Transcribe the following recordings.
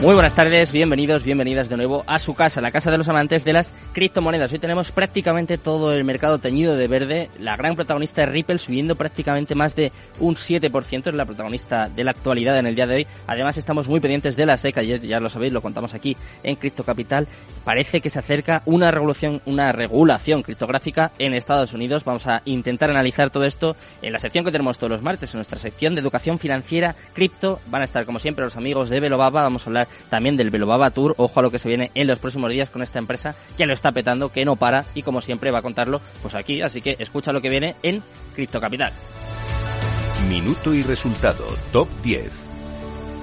Muy buenas tardes, bienvenidos, bienvenidas de nuevo a su casa, la casa de los amantes de las criptomonedas. Hoy tenemos prácticamente todo el mercado teñido de verde. La gran protagonista es Ripple subiendo prácticamente más de un 7%, es la protagonista de la actualidad en el día de hoy. Además estamos muy pendientes de la SEC, ayer ya lo sabéis, lo contamos aquí en Cripto Capital. Parece que se acerca una regulación, una regulación criptográfica en Estados Unidos. Vamos a intentar analizar todo esto en la sección que tenemos todos los martes, en nuestra sección de educación financiera cripto. Van a estar como siempre los amigos de Velobaba, vamos a hablar también del Velobaba Tour. Ojo a lo que se viene en los próximos días con esta empresa que lo está petando, que no para y como siempre va a contarlo pues aquí. Así que escucha lo que viene en Cripto Capital. Minuto y resultado, top 10.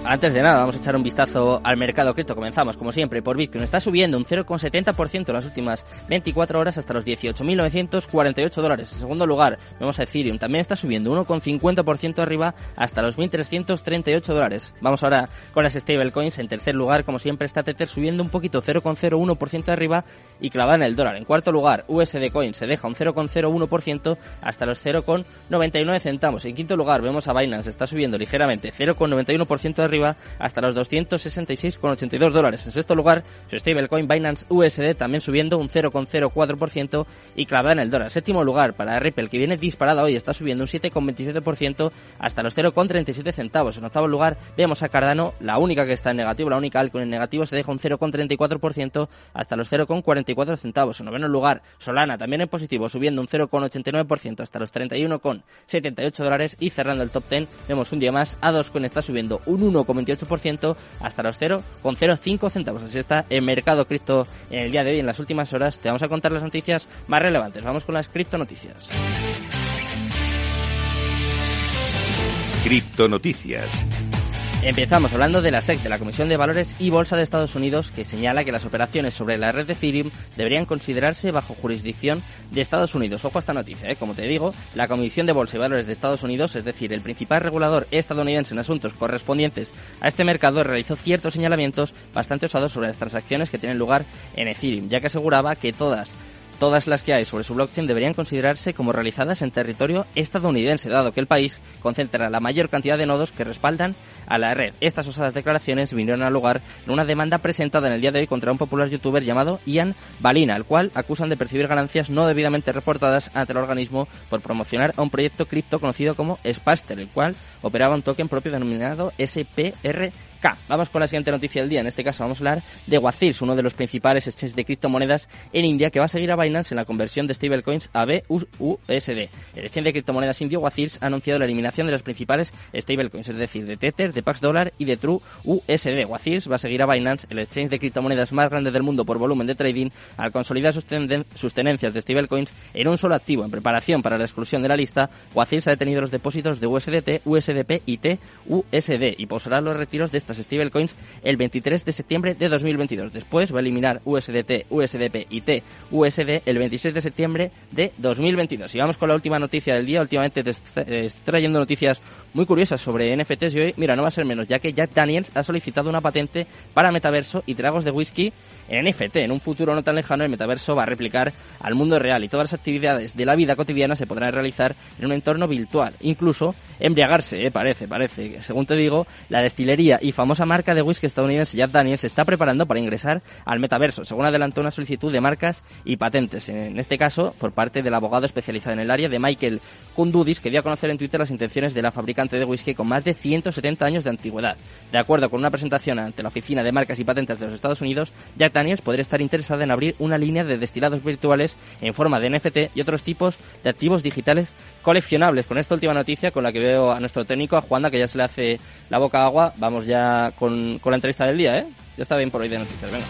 Antes de nada, vamos a echar un vistazo al mercado cripto. Comenzamos, como siempre, por Bitcoin. Está subiendo un 0,70% en las últimas 24 horas hasta los 18.948 dólares. En segundo lugar, vemos a Ethereum. También está subiendo 1,50% arriba hasta los 1.338 dólares. Vamos ahora con las stablecoins. En tercer lugar, como siempre, está Tether subiendo un poquito, 0,01% arriba y clavada en el dólar. En cuarto lugar, USD Coin se deja un 0,01% hasta los 0,99 centavos. En quinto lugar, vemos a Binance. Está subiendo ligeramente, 0,91% arriba hasta los 266,82 dólares. En sexto lugar, su stablecoin Binance USD también subiendo un 0,04% y clavada en el dólar. Séptimo lugar para Ripple, que viene disparada hoy, está subiendo un 7,27% hasta los 0,37 centavos. En octavo lugar, vemos a Cardano, la única que está en negativo, la única altcoin en negativo, se deja un 0,34% hasta los 0,44 centavos. En noveno lugar, Solana también en positivo, subiendo un 0,89% hasta los 31,78 dólares. Y cerrando el top 10, vemos un día más, a Dogecoin está subiendo un 1 1,28% hasta los 0,05 centavos. Así está el mercado cripto en el día de hoy. En las últimas horas te vamos a contar las noticias más relevantes. Vamos con las cripto noticias. Cripto noticias. Empezamos hablando de la SEC, de la Comisión de Valores y Bolsa de Estados Unidos, que señala que las operaciones sobre la red de Ethereum deberían considerarse bajo jurisdicción de Estados Unidos. Ojo a esta noticia, ¿eh? como te digo, la Comisión de Bolsa y Valores de Estados Unidos, es decir, el principal regulador estadounidense en asuntos correspondientes a este mercado, realizó ciertos señalamientos bastante osados sobre las transacciones que tienen lugar en Ethereum, ya que aseguraba que todas todas las que hay sobre su blockchain deberían considerarse como realizadas en territorio estadounidense, dado que el país concentra la mayor cantidad de nodos que respaldan a la red. Estas osadas declaraciones vinieron a lugar en una demanda presentada en el día de hoy contra un popular youtuber llamado Ian Balina, al cual acusan de percibir ganancias no debidamente reportadas ante el organismo por promocionar a un proyecto cripto conocido como Spaster, el cual operaba un token propio denominado SPR Vamos con la siguiente noticia del día. En este caso vamos a hablar de Wazirs, uno de los principales exchanges de criptomonedas en India que va a seguir a Binance en la conversión de stablecoins a BUSD. El exchange de criptomonedas indio Wazirs ha anunciado la eliminación de las principales stablecoins, es decir, de Tether, de Pax Dollar y de True USD. Wazirs va a seguir a Binance, el exchange de criptomonedas más grande del mundo por volumen de trading, al consolidar sus, tenencias de stablecoins en un solo activo. En preparación para la exclusión de la lista, Wazirs ha detenido los depósitos de USDT, USDP y TUSD y posará los retiros de estas stablecoins el 23 de septiembre de 2022. Después va a eliminar USDT, USDP y TUSD el 26 de septiembre de 2022. Y vamos con la última noticia del día. Últimamente te estoy trayendo noticias muy curiosas sobre NFTs y hoy, mira, no va a ser menos, ya que Jack Daniels ha solicitado una patente para metaverso y tragos de whisky en NFT. En un futuro no tan lejano, el metaverso va a replicar al mundo real y todas las actividades de la vida cotidiana se podrán realizar en un entorno virtual. Incluso embriagarse, eh, parece, parece. Según te digo, la destilería y famosa marca de whisky estadounidense Jack Daniels se está preparando para ingresar al metaverso, según adelantó una solicitud de marcas y patentes. En este caso, por parte del abogado especializado en el área de Michael Kundudis, que dio a conocer en Twitter las intenciones de la fabricante de whisky con más de 170 años de antigüedad. De acuerdo con una presentación ante la Oficina de Marcas y Patentes de los Estados Unidos, Jack Daniels podría estar interesada en abrir una línea de destilados virtuales en forma de NFT y otros tipos de activos digitales coleccionables. Con esta última noticia, con la que veo a nuestro técnico, a Juanda, que ya se le hace la boca agua, vamos ya con, con la entrevista del día, ¿eh? Ya está bien por hoy de noticias, venga.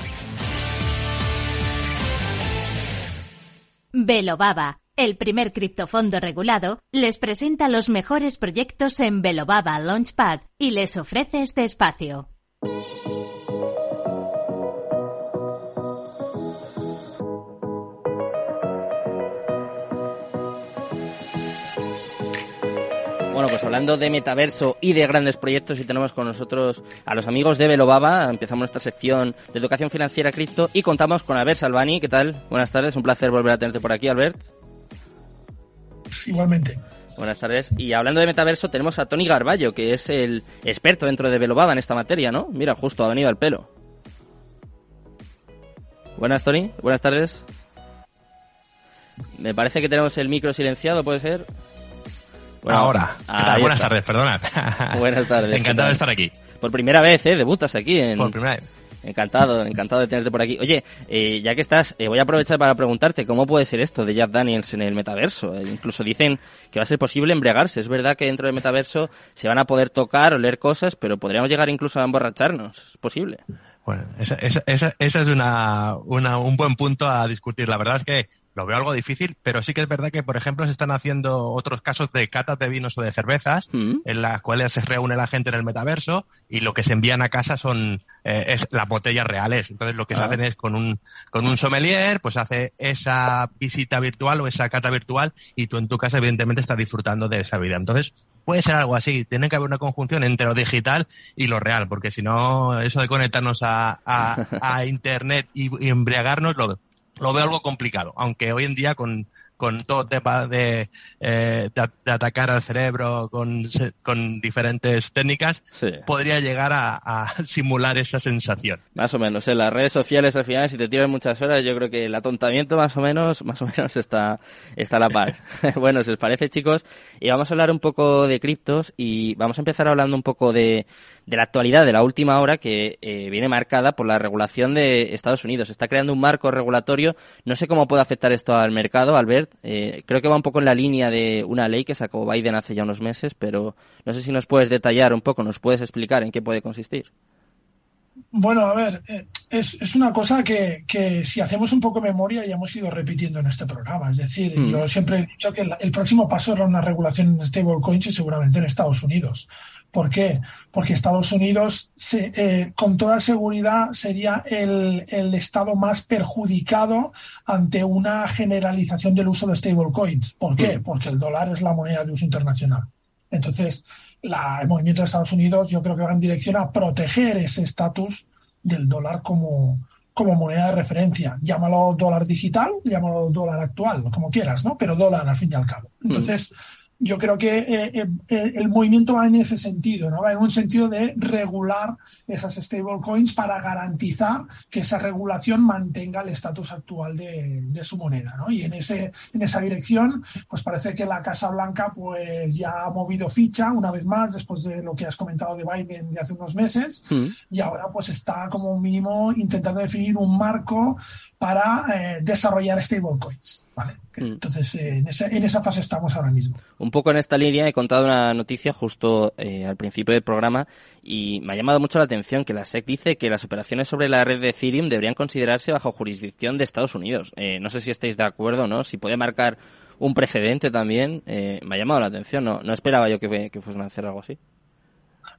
Baba el primer criptofondo regulado, les presenta los mejores proyectos en Velobaba Launchpad y les ofrece este espacio. Bueno, pues hablando de metaverso y de grandes proyectos, y tenemos con nosotros a los amigos de Velobaba. Empezamos nuestra sección de educación financiera cripto y contamos con Albert Salvani. ¿Qué tal? Buenas tardes, un placer volver a tenerte por aquí, Albert. Igualmente. Buenas tardes. Y hablando de metaverso, tenemos a Tony Garballo, que es el experto dentro de Velobaba en esta materia, ¿no? Mira, justo ha venido al pelo. Buenas, Tony. Buenas tardes. Me parece que tenemos el micro silenciado, ¿puede ser? Ahora. Buenas tardes, perdona. Buenas tardes. Encantado de estar aquí. Por primera vez, ¿eh? Debutas aquí en... Por primera vez. Encantado, encantado de tenerte por aquí. Oye, eh, ya que estás, eh, voy a aprovechar para preguntarte cómo puede ser esto de Jack Daniels en el metaverso. Eh, incluso dicen que va a ser posible embriagarse. Es verdad que dentro del metaverso se van a poder tocar o leer cosas, pero podríamos llegar incluso a emborracharnos. ¿Es posible? Bueno, ese es una, un buen punto a discutir. La verdad es que lo veo algo difícil, pero sí que es verdad que, por ejemplo, se están haciendo otros casos de catas de vinos o de cervezas, mm. en las cuales se reúne la gente en el metaverso y lo que se envían a casa son eh, es las botellas reales. Entonces, lo que se ah. hacen es con un, con un sommelier, pues hace esa visita virtual o esa cata virtual y tú en tu casa, evidentemente, estás disfrutando de esa vida. Entonces, puede ser algo así. Tiene que haber una conjunción entre lo digital y lo real, porque si no, eso de conectarnos a, a, Internet y, y embriagarnos lo, lo veo algo complicado, aunque hoy en día con, con todo tema de, eh, de, atacar al cerebro con, con diferentes técnicas, podría llegar a, simular esa sensación. Más o menos, en las redes sociales al final, si te tiran muchas horas, yo creo que el atontamiento más o menos, más o menos está, está a la par. bueno, si os parece chicos, y vamos a hablar un poco de criptos y vamos a empezar hablando un poco de, de la actualidad de la última hora que eh, viene marcada por la regulación de Estados Unidos. Está creando un marco regulatorio. No sé cómo puede afectar esto al mercado, Albert. Eh, creo que va un poco en la línea de una ley que sacó Biden hace ya unos meses, pero no sé si nos puedes detallar un poco, nos puedes explicar en qué puede consistir. Bueno, a ver, eh, es, una cosa que, si hacemos un poco de memoria ya hemos ido repitiendo en este programa. Es decir, mm. yo siempre he dicho que el, próximo paso era una regulación en stablecoins y seguramente en Estados Unidos. ¿Por qué? Porque Estados Unidos, eh, con toda seguridad, sería el, estado más perjudicado ante una generalización del uso de stablecoins. ¿Por qué? Mm. Porque el dólar es la moneda de uso internacional. Entonces, el movimiento de Estados Unidos yo creo que va en dirección a proteger ese estatus del dólar como, como moneda de referencia. Llámalo dólar digital, llámalo dólar actual, como quieras, ¿no? Pero dólar al fin y al cabo. Mm. Entonces, yo creo que eh, eh, eh, el movimiento va en ese sentido, ¿no? Va en un sentido de regular esas stablecoins para garantizar que esa regulación mantenga el estatus actual de, su moneda, ¿no? Y en ese en esa dirección, pues parece que la Casa Blanca pues ya ha movido ficha una vez más después de lo que has comentado de Biden de hace unos meses mm. y ahora pues está como mínimo intentando definir un marco para eh, desarrollar stablecoins. ¿Vale? Mm. Entonces, eh, en, esa, en, esa, fase estamos ahora mismo. Un poco en esta línea he contado una noticia justo eh, al principio del programa y me ha llamado mucho la atención que la SEC dice que las operaciones sobre la red de Ethereum deberían considerarse bajo jurisdicción de Estados Unidos. no sé si estáis de acuerdo, ¿no? Si puede marcar un precedente también, me ha llamado la atención. No, no esperaba yo que, que fuesen a hacer algo así.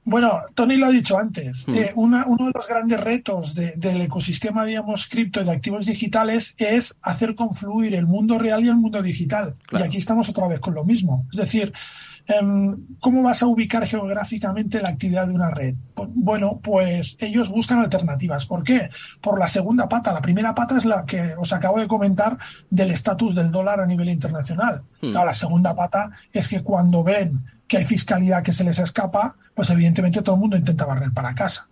Bueno, Tony lo ha dicho antes. Hmm. Eh, uno de los grandes retos del ecosistema, digamos, cripto de activos digitales es hacer confluir el mundo real y el mundo digital. Y aquí estamos otra vez con lo mismo. Es decir, em, ¿cómo vas a ubicar geográficamente la actividad de una red? Bueno, pues ellos buscan alternativas. ¿Por qué? Por la segunda pata. La primera pata es la que os acabo de comentar del estatus del dólar a nivel internacional. Hmm. la segunda pata es que cuando ven que hay fiscalidad que se les escapa, pues evidentemente todo el mundo intenta barrer para casa.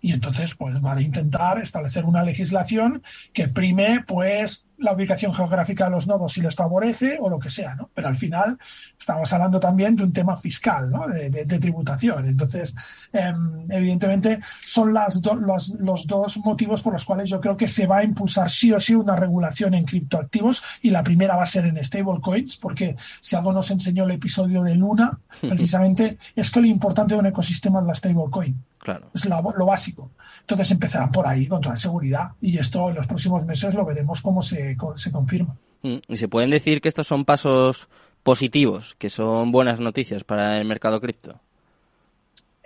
Y entonces pues van a intentar establecer una legislación que prime pues la ubicación geográfica de los nodos si les favorece o lo que sea, ¿no? Pero al final estamos hablando también de un tema fiscal, ¿no? De, tributación. Entonces, em, evidentemente son las los, los, dos motivos por los cuales yo creo que se va a impulsar sí o sí una regulación en criptoactivos y la primera va a ser en stablecoins, porque si algo nos enseñó el episodio de Luna, precisamente es que lo importante de un ecosistema es la stablecoin. Claro. Es lo, básico. Entonces empezarán por ahí con toda seguridad y esto en los próximos meses lo veremos cómo se, se confirma. Mm, ¿Y se pueden decir que estos son pasos positivos, que son buenas noticias para el mercado cripto?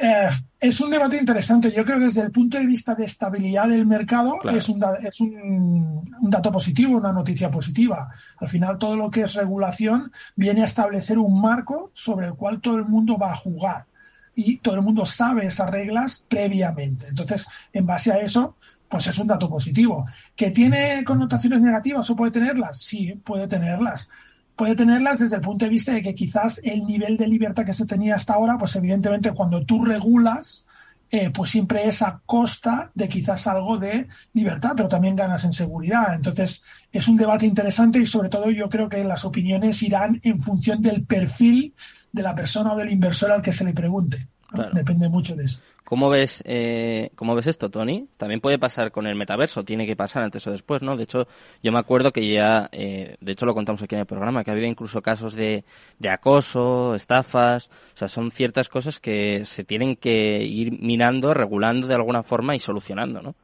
Eh, es un debate interesante. Yo creo que desde el punto de vista de estabilidad del mercado es, un, es un, dato positivo, una noticia positiva. Al final todo lo que es regulación viene a establecer un marco sobre el cual todo el mundo va a jugar y todo el mundo sabe esas reglas previamente. Entonces, en base a eso, pues es un dato positivo. ¿Que tiene connotaciones negativas o puede tenerlas? Sí, puede tenerlas puede tenerlas desde el punto de vista de que quizás el nivel de libertad que se tenía hasta ahora, pues evidentemente cuando tú regulas, eh, pues siempre es a costa de quizás algo de libertad, pero también ganas en seguridad. Entonces, es un debate interesante y sobre todo yo creo que las opiniones irán en función del perfil de la persona o del inversor al que se le pregunte. Depende mucho de eso. ¿Cómo ves, eh, ¿Cómo ves esto, Tony? También puede pasar con el metaverso, tiene que pasar antes o después, ¿no? De hecho, yo me acuerdo que ya, eh, de hecho lo contamos aquí en el programa, que ha habido incluso casos de, de acoso, estafas, o sea, son ciertas cosas que se tienen que ir minando, regulando de alguna forma y solucionando, ¿no?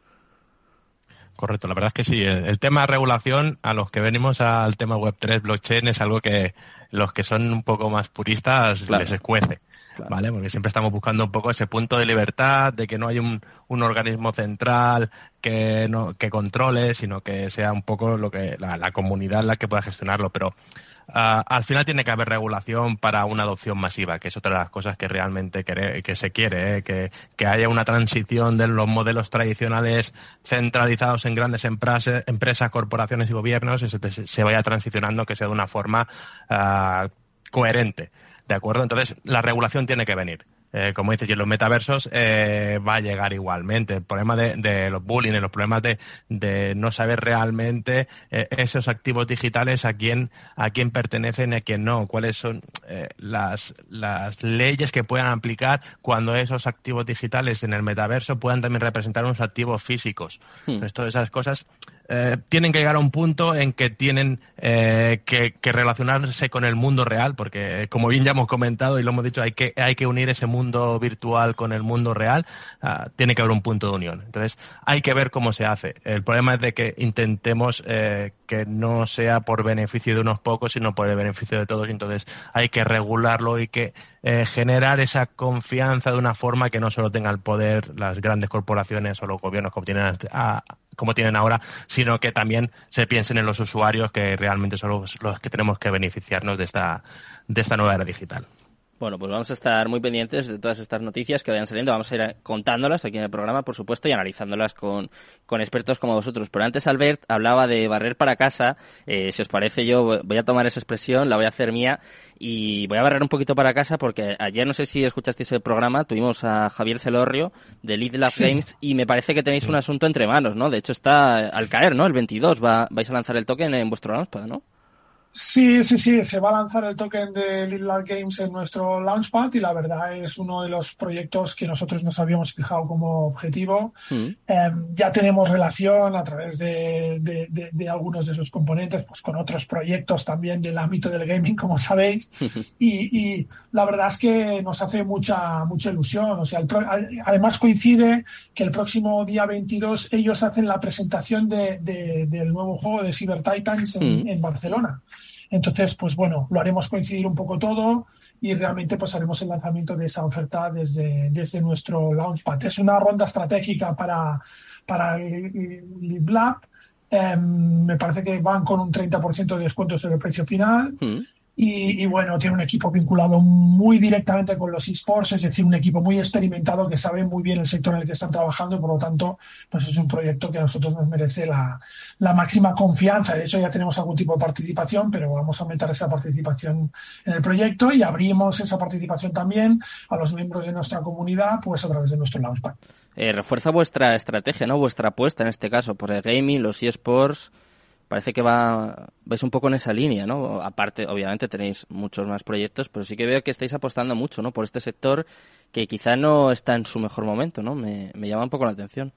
Correcto, la verdad es que sí. El, tema de regulación, a los que venimos al tema Web3, blockchain, es algo que los que son un poco más puristas les escuece. ¿Vale? Porque siempre estamos buscando un poco ese punto de libertad, de que no hay un, un organismo central que, no, que controle, sino que sea un poco lo que la, comunidad la que pueda gestionarlo. Pero ah, al final tiene que haber regulación para una adopción masiva, que es otra de las cosas que realmente que se quiere, ¿eh? que, que, haya una transición de los modelos tradicionales centralizados en grandes empresas, empresas corporaciones y gobiernos y se, se vaya transicionando que sea de una forma uh, coherente. ¿De acuerdo? Entonces, la regulación tiene que venir. Eh, como dices, y en los metaversos eh, va a llegar igualmente. El problema de, los bullying, los problemas de, no saber realmente eh, esos activos digitales a quién, a quién pertenecen y a quién no, cuáles son las, las leyes que puedan aplicar cuando esos activos digitales en el metaverso puedan también representar unos activos físicos. Hmm. Entonces, todas esas cosas tienen que llegar a un punto en que tienen que, que, relacionarse con el mundo real, porque como bien ya hemos comentado y lo hemos dicho, hay que, hay que unir ese mundo mundo virtual con el mundo real, ah, tiene que haber un punto de unión. Entonces, hay que ver cómo se hace. El problema es de que intentemos eh, que no sea por beneficio de unos pocos, sino por el beneficio de todos. Entonces, hay que regularlo y que eh, generar esa confianza de una forma que no solo tenga el poder las grandes corporaciones o los gobiernos como tienen, como tienen ahora, sino que también se piensen en los usuarios que realmente son los, los que tenemos que beneficiarnos de esta, de esta nueva era digital. Bueno, pues vamos a estar muy pendientes de todas estas noticias que vayan saliendo. Vamos a ir contándolas aquí en el programa, por supuesto, y analizándolas con, con expertos como vosotros. Pero antes Albert hablaba de barrer para casa. Eh, si os parece, yo voy a tomar esa expresión, la voy a hacer mía y voy a barrer un poquito para casa porque ayer, no sé si escuchasteis el programa, tuvimos a Javier Celorrio de Lead Lab Games y me parece que tenéis un asunto entre manos, ¿no? De hecho, está al caer, ¿no? El 22 va, vais a lanzar el token en vuestro Launchpad, ¿no? Sí, sí, sí, se va a lanzar el token de Little Games en nuestro Launchpad y la verdad es uno de los proyectos que nosotros nos habíamos fijado como objetivo. Mm. Em, ya tenemos relación a través de, de, algunos de sus componentes, pues con otros proyectos también del ámbito del gaming, como sabéis. y, y, la verdad es que nos hace mucha, mucha ilusión. O sea, además coincide que el próximo día 22 ellos hacen la presentación del nuevo juego de Cyber Titans en, mm. en Barcelona. Entonces, pues bueno, lo haremos coincidir un poco todo y realmente pues haremos el lanzamiento de esa oferta desde, desde nuestro Launchpad. Es una ronda estratégica para, para el, Lab. Em, me parece que van con un 30% de descuento sobre el precio final. Mm. Y, bueno, tiene un equipo vinculado muy directamente con los esports, es decir, un equipo muy experimentado que sabe muy bien el sector en el que están trabajando y por lo tanto, pues es un proyecto que a nosotros nos merece la, máxima confianza. De hecho, ya tenemos algún tipo de participación, pero vamos a aumentar esa participación en el proyecto y abrimos esa participación también a los miembros de nuestra comunidad, pues a través de nuestro Launchpad. Eh, refuerza vuestra estrategia, ¿no? Vuestra apuesta en este caso por el gaming, los esports parece que va vais un poco en esa línea, ¿no? Aparte, obviamente tenéis muchos más proyectos, pero sí que veo que estáis apostando mucho, ¿no? Por este sector que quizá no está en su mejor momento, ¿no? Me, llama un poco la atención.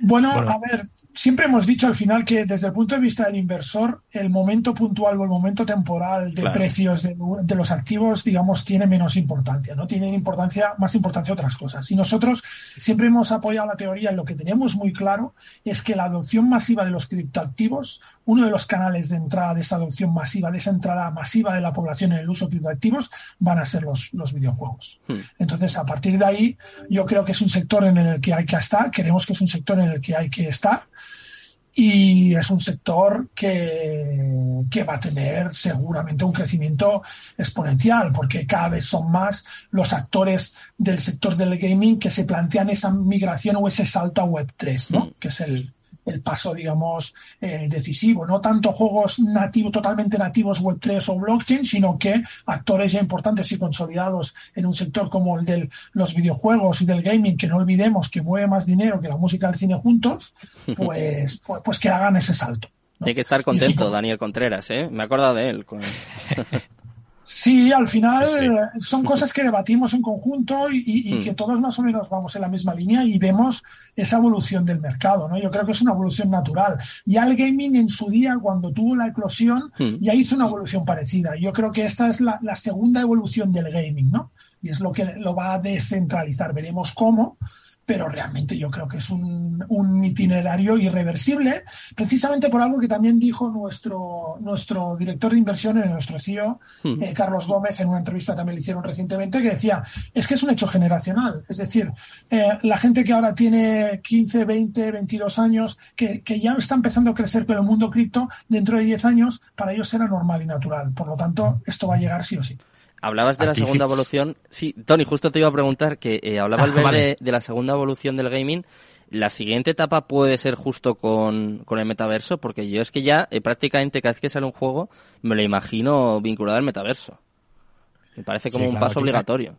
Bueno, a ver, siempre hemos dicho al final que desde el punto de vista del inversor, el momento puntual o el momento temporal de precios de, los activos, digamos, tiene menos importancia, ¿no? Tienen importancia, más importancia otras cosas. Y nosotros siempre hemos apoyado la teoría en lo que tenemos muy claro es que la adopción masiva de los criptoactivos, uno de los canales de entrada de esa adopción masiva, de esa entrada masiva de la población en el uso de criptoactivos, van a ser los, los videojuegos. Hmm. Entonces, a partir de ahí, yo creo que es un sector en el que hay que estar, queremos que es un sector en el que hay que estar y es un sector que, que, va a tener seguramente un crecimiento exponencial porque cada vez son más los actores del sector del gaming que se plantean esa migración o ese salto a Web3, ¿no? Mm. que es el, el paso, digamos, eh, decisivo. No tanto juegos nativos, totalmente nativos Web3 o blockchain, sino que actores ya importantes y consolidados en un sector como el de los videojuegos y del gaming, que no olvidemos que mueve más dinero que la música del cine juntos, pues, pues, pues, que hagan ese salto. Hay que estar contento, Daniel Contreras, ¿eh? Me he acordado de él. Sí, al final son cosas que debatimos en conjunto y, hmm. que todos más o menos vamos en la misma línea y vemos esa evolución del mercado, ¿no? Yo creo que es una evolución natural. Ya el gaming en su día, cuando tuvo la eclosión, hmm. ya hizo una evolución parecida. Yo creo que esta es la, la segunda evolución del gaming, ¿no? Y es lo que lo va a descentralizar. Veremos cómo, pero realmente yo creo que es un, un, itinerario irreversible, precisamente por algo que también dijo nuestro, nuestro director de inversiones, nuestro CEO, hmm. eh, Carlos Gómez, en una entrevista también le hicieron recientemente, que decía, es que es un hecho generacional, es decir, eh, la gente que ahora tiene 15, 20, 22 años, que, que ya está empezando a crecer con el mundo cripto, dentro de 10 años, para ellos será normal y natural. Por lo tanto, esto va a llegar sí o sí. Hablabas de la segunda evolución. Sí, Tony, justo te iba a preguntar que eh, hablabas ah, de, la segunda evolución del gaming. La siguiente etapa puede ser justo con, con el metaverso, porque yo es que ya eh, prácticamente cada vez que sale un juego me lo imagino vinculado al metaverso. Me parece como un paso obligatorio.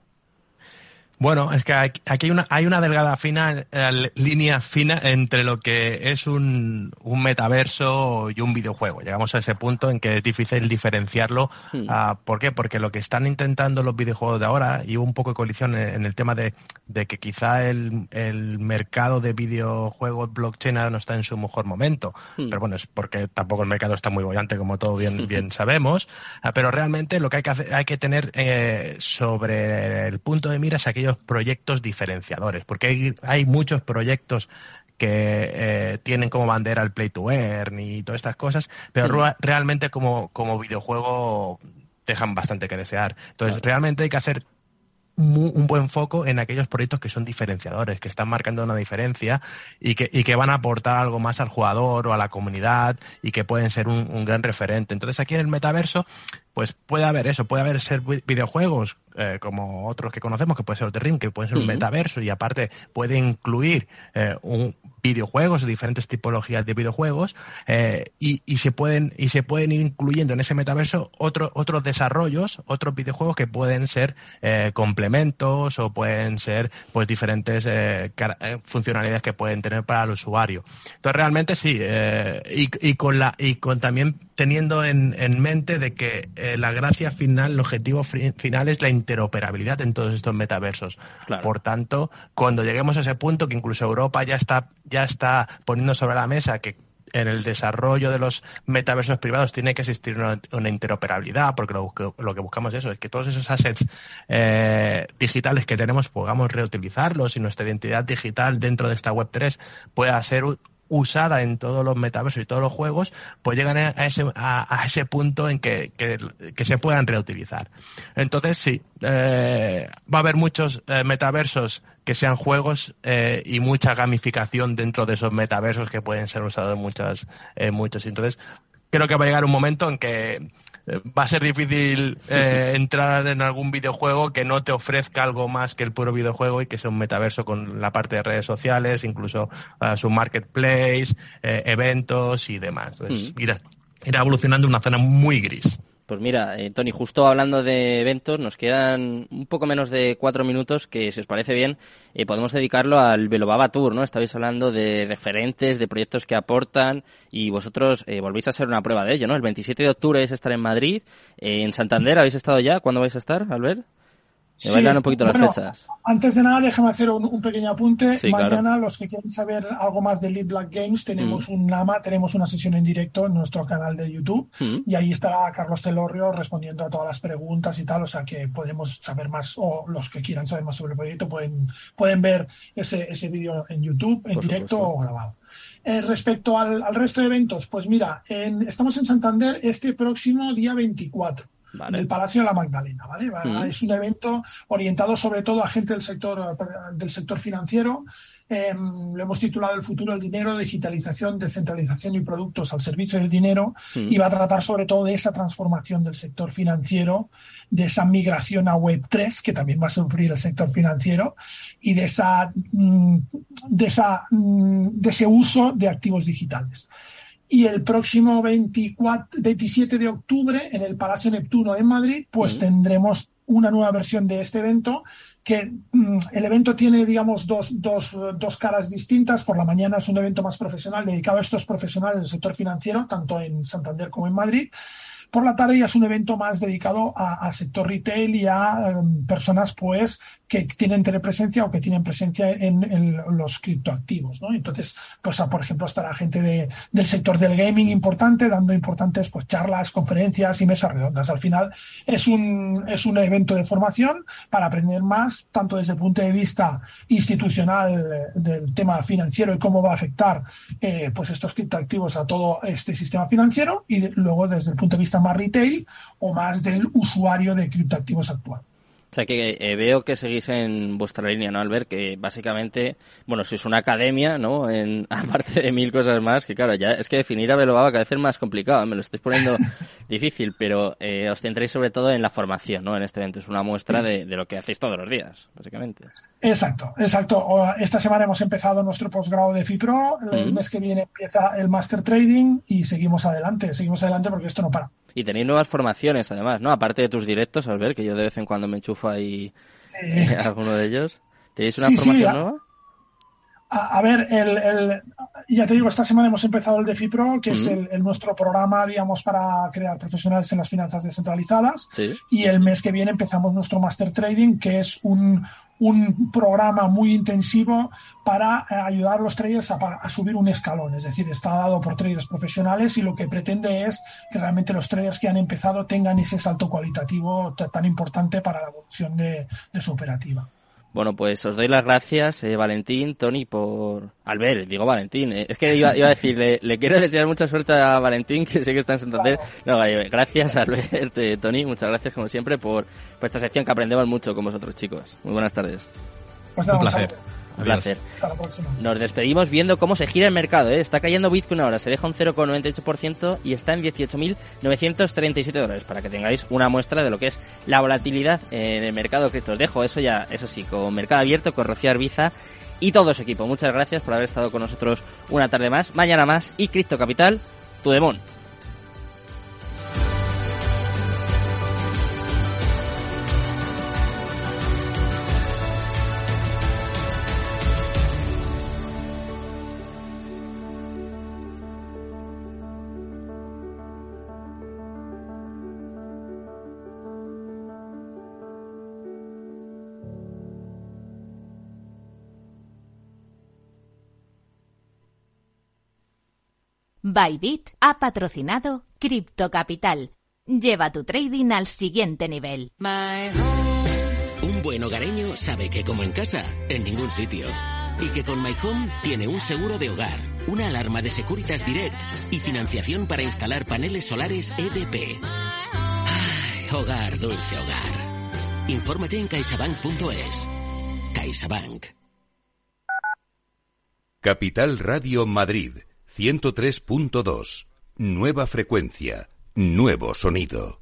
Bueno, es que aquí hay una, hay una delgada fina, eh, línea fina entre lo que es un, un, metaverso y un videojuego. Llegamos a ese punto en que es difícil diferenciarlo. Ah, ¿Por qué? Porque lo que están intentando los videojuegos de ahora, y hubo un poco de colisión en, el tema de, de que quizá el, el, mercado de videojuegos blockchain no está en su mejor momento. Hmm. Pero bueno, es porque tampoco el mercado está muy bollante, como todos bien, bien sabemos. Ah, pero realmente lo que hay que, hacer, hay que tener eh, sobre el punto de mira es aquello proyectos diferenciadores, porque hay, hay muchos proyectos que eh, tienen como bandera el play to earn y todas estas cosas, pero realmente como, como videojuego dejan bastante que desear. Entonces, realmente hay que hacer un buen foco en aquellos proyectos que son diferenciadores, que están marcando una diferencia y que, y que van a aportar algo más al jugador o a la comunidad y que pueden ser un, un gran referente. Entonces aquí en el metaverso pues puede haber eso, puede haber ser videojuegos eh, como otros que conocemos, que puede ser The Ring, que puede ser un metaverso y aparte puede incluir eh, un videojuegos, diferentes tipologías de videojuegos eh, y, y, se pueden y se pueden ir incluyendo en ese metaverso otros otros desarrollos, otros videojuegos que pueden ser complementos o pueden ser pues diferentes funcionalidades que pueden tener para el usuario. Entonces realmente sí y, y, con la y con también teniendo en, en mente de que eh, la gracia final, el objetivo final es la interoperabilidad en todos estos metaversos. Por tanto, cuando lleguemos a ese punto, que incluso Europa ya está, ya está poniendo sobre la mesa que en el desarrollo de los metaversos privados tiene que existir una, interoperabilidad, porque lo, que buscamos es eso, es que todos esos assets eh, digitales que tenemos podamos reutilizarlos y nuestra identidad digital dentro de esta Web3 pueda ser usada en todos los metaversos y todos los juegos, pues llegan a ese, a, ese punto en que, que, se puedan reutilizar. Entonces, sí, eh, va a haber muchos eh, metaversos que sean juegos eh, y mucha gamificación dentro de esos metaversos que pueden ser usados en muchas, muchos. Entonces, creo que va a llegar un momento en que va a ser difícil eh, entrar en algún videojuego que no te ofrezca algo más que el puro videojuego y que sea un metaverso con la parte de redes sociales, incluso uh, su marketplace, eh, eventos y demás. Entonces, mm. irá, irá evolucionando una zona muy gris. Pues mira, eh, Tony, justo hablando de eventos, nos quedan un poco menos de cuatro minutos que, si os parece bien, eh, podemos dedicarlo al Velobaba Tour, ¿no? Estabais hablando de referentes, de proyectos que aportan y vosotros eh, volvéis a ser una prueba de ello, ¿no? El 27 de octubre vais a estar en Madrid, en Santander, ¿habéis estado ya? ¿Cuándo vais a estar, Albert? Me bailan un poquito las fechas. Antes de nada, déjame hacer un, pequeño apunte. Mañana, los que quieran saber algo más de Lead Black Games, tenemos mm. un LAMA, tenemos una sesión en directo en nuestro canal de YouTube mm. y ahí estará Carlos Telorrio respondiendo a todas las preguntas y tal, o sea que podremos saber más, o los que quieran saber más sobre el proyecto pueden, pueden ver ese, ese vídeo en YouTube, en directo o grabado. Eh, respecto al, resto de eventos, pues mira, estamos en Santander este próximo día 24 en el Palacio de la Magdalena, ¿vale? Es un evento orientado sobre todo a gente del sector, del sector financiero. Em, lo hemos titulado El futuro del dinero, digitalización, descentralización y productos al servicio del dinero. Y va a tratar sobre todo de esa transformación del sector financiero, de esa migración a Web3 que también va a sufrir el sector financiero y de esa, mm, de esa, mm, de ese uso de activos digitales y el próximo 24, 27 de octubre en el Palacio Neptuno en Madrid, pues tendremos una nueva versión de este evento que mm, el evento tiene, digamos, dos, dos, dos, caras distintas. Por la mañana es un evento más profesional dedicado a estos profesionales del sector financiero, tanto en Santander como en Madrid. Por la tarde ya es un evento más dedicado al sector retail y a em, personas pues que tienen telepresencia o que tienen presencia en, los criptoactivos, ¿no? Entonces, pues por ejemplo estará gente de, del sector del gaming importante dando importantes pues charlas, conferencias y mesas redondas. Al final es un, es un evento de formación para aprender más, tanto desde el punto de vista institucional del tema financiero y cómo va a afectar eh, pues estos criptoactivos a todo este sistema financiero y luego desde el punto de vista más retail o más del usuario de criptoactivos actual. O sea que eh, veo que seguís en vuestra línea, ¿no, Albert? Que básicamente, bueno, sois una academia, ¿no? En, aparte de mil cosas más, que claro, ya es que definir a Belobaba cada vez es más complicado, me lo estáis poniendo difícil, pero eh, os centréis sobre todo en la formación, ¿no? En este evento es una muestra de, de, lo que hacéis todos los días, básicamente. Exacto, exacto. Esta semana hemos empezado nuestro posgrado de FIPRO, el mes que viene empieza el Master Trading y seguimos adelante, seguimos adelante porque esto no para. Y tenéis nuevas formaciones, además, ¿no? Aparte de tus directos, al ver que yo de vez en cuando me enchufo ahí eh, alguno de ellos. ¿Tenéis una formación nueva? A, ver, el, ya te digo, esta semana hemos empezado el DeFi Pro, que es el, nuestro programa, digamos, para crear profesionales en las finanzas descentralizadas. Y el mes que viene empezamos nuestro Master Trading, que es un, un programa muy intensivo para eh, ayudar a los traders a, subir un escalón. Es decir, está dado por traders profesionales y lo que pretende es que realmente los traders que han empezado tengan ese salto cualitativo tan importante para la evolución de su operativa. Bueno, pues os doy las gracias, eh, Valentín, Tony, por... Albert, digo Valentín, eh. es que iba, a decir, le, quiero desear mucha suerte a Valentín, que sé que está en Santander. No, gracias, Albert, eh, Tony, muchas gracias como siempre por, por esta sección que aprendemos mucho con vosotros, chicos. Muy buenas tardes. Pues Un placer. Un placer. Nos despedimos viendo cómo se gira el mercado. ¿eh? Está cayendo Bitcoin ahora, se deja un 0,98% y está en 18.937 dólares, para que tengáis una muestra de lo que es la volatilidad en el mercado cripto. Os dejo eso ya, eso sí, con Mercado Abierto, con Rocío Arbiza y todo su equipo. Muchas gracias por haber estado con nosotros una tarde más, mañana más y Cripto Capital, tu demon. Bybit ha patrocinado Crypto Capital. Lleva tu trading al siguiente nivel. Un buen hogareño sabe que como en casa, en ningún sitio. Y que con My Home tiene un seguro de hogar, una alarma de Securitas Direct y financiación para instalar paneles solares EDP. Ay, hogar, dulce hogar. Infórmate en caixabank.es. CaixaBank. Capital Radio Madrid 103.2. Nueva frecuencia. Nuevo sonido.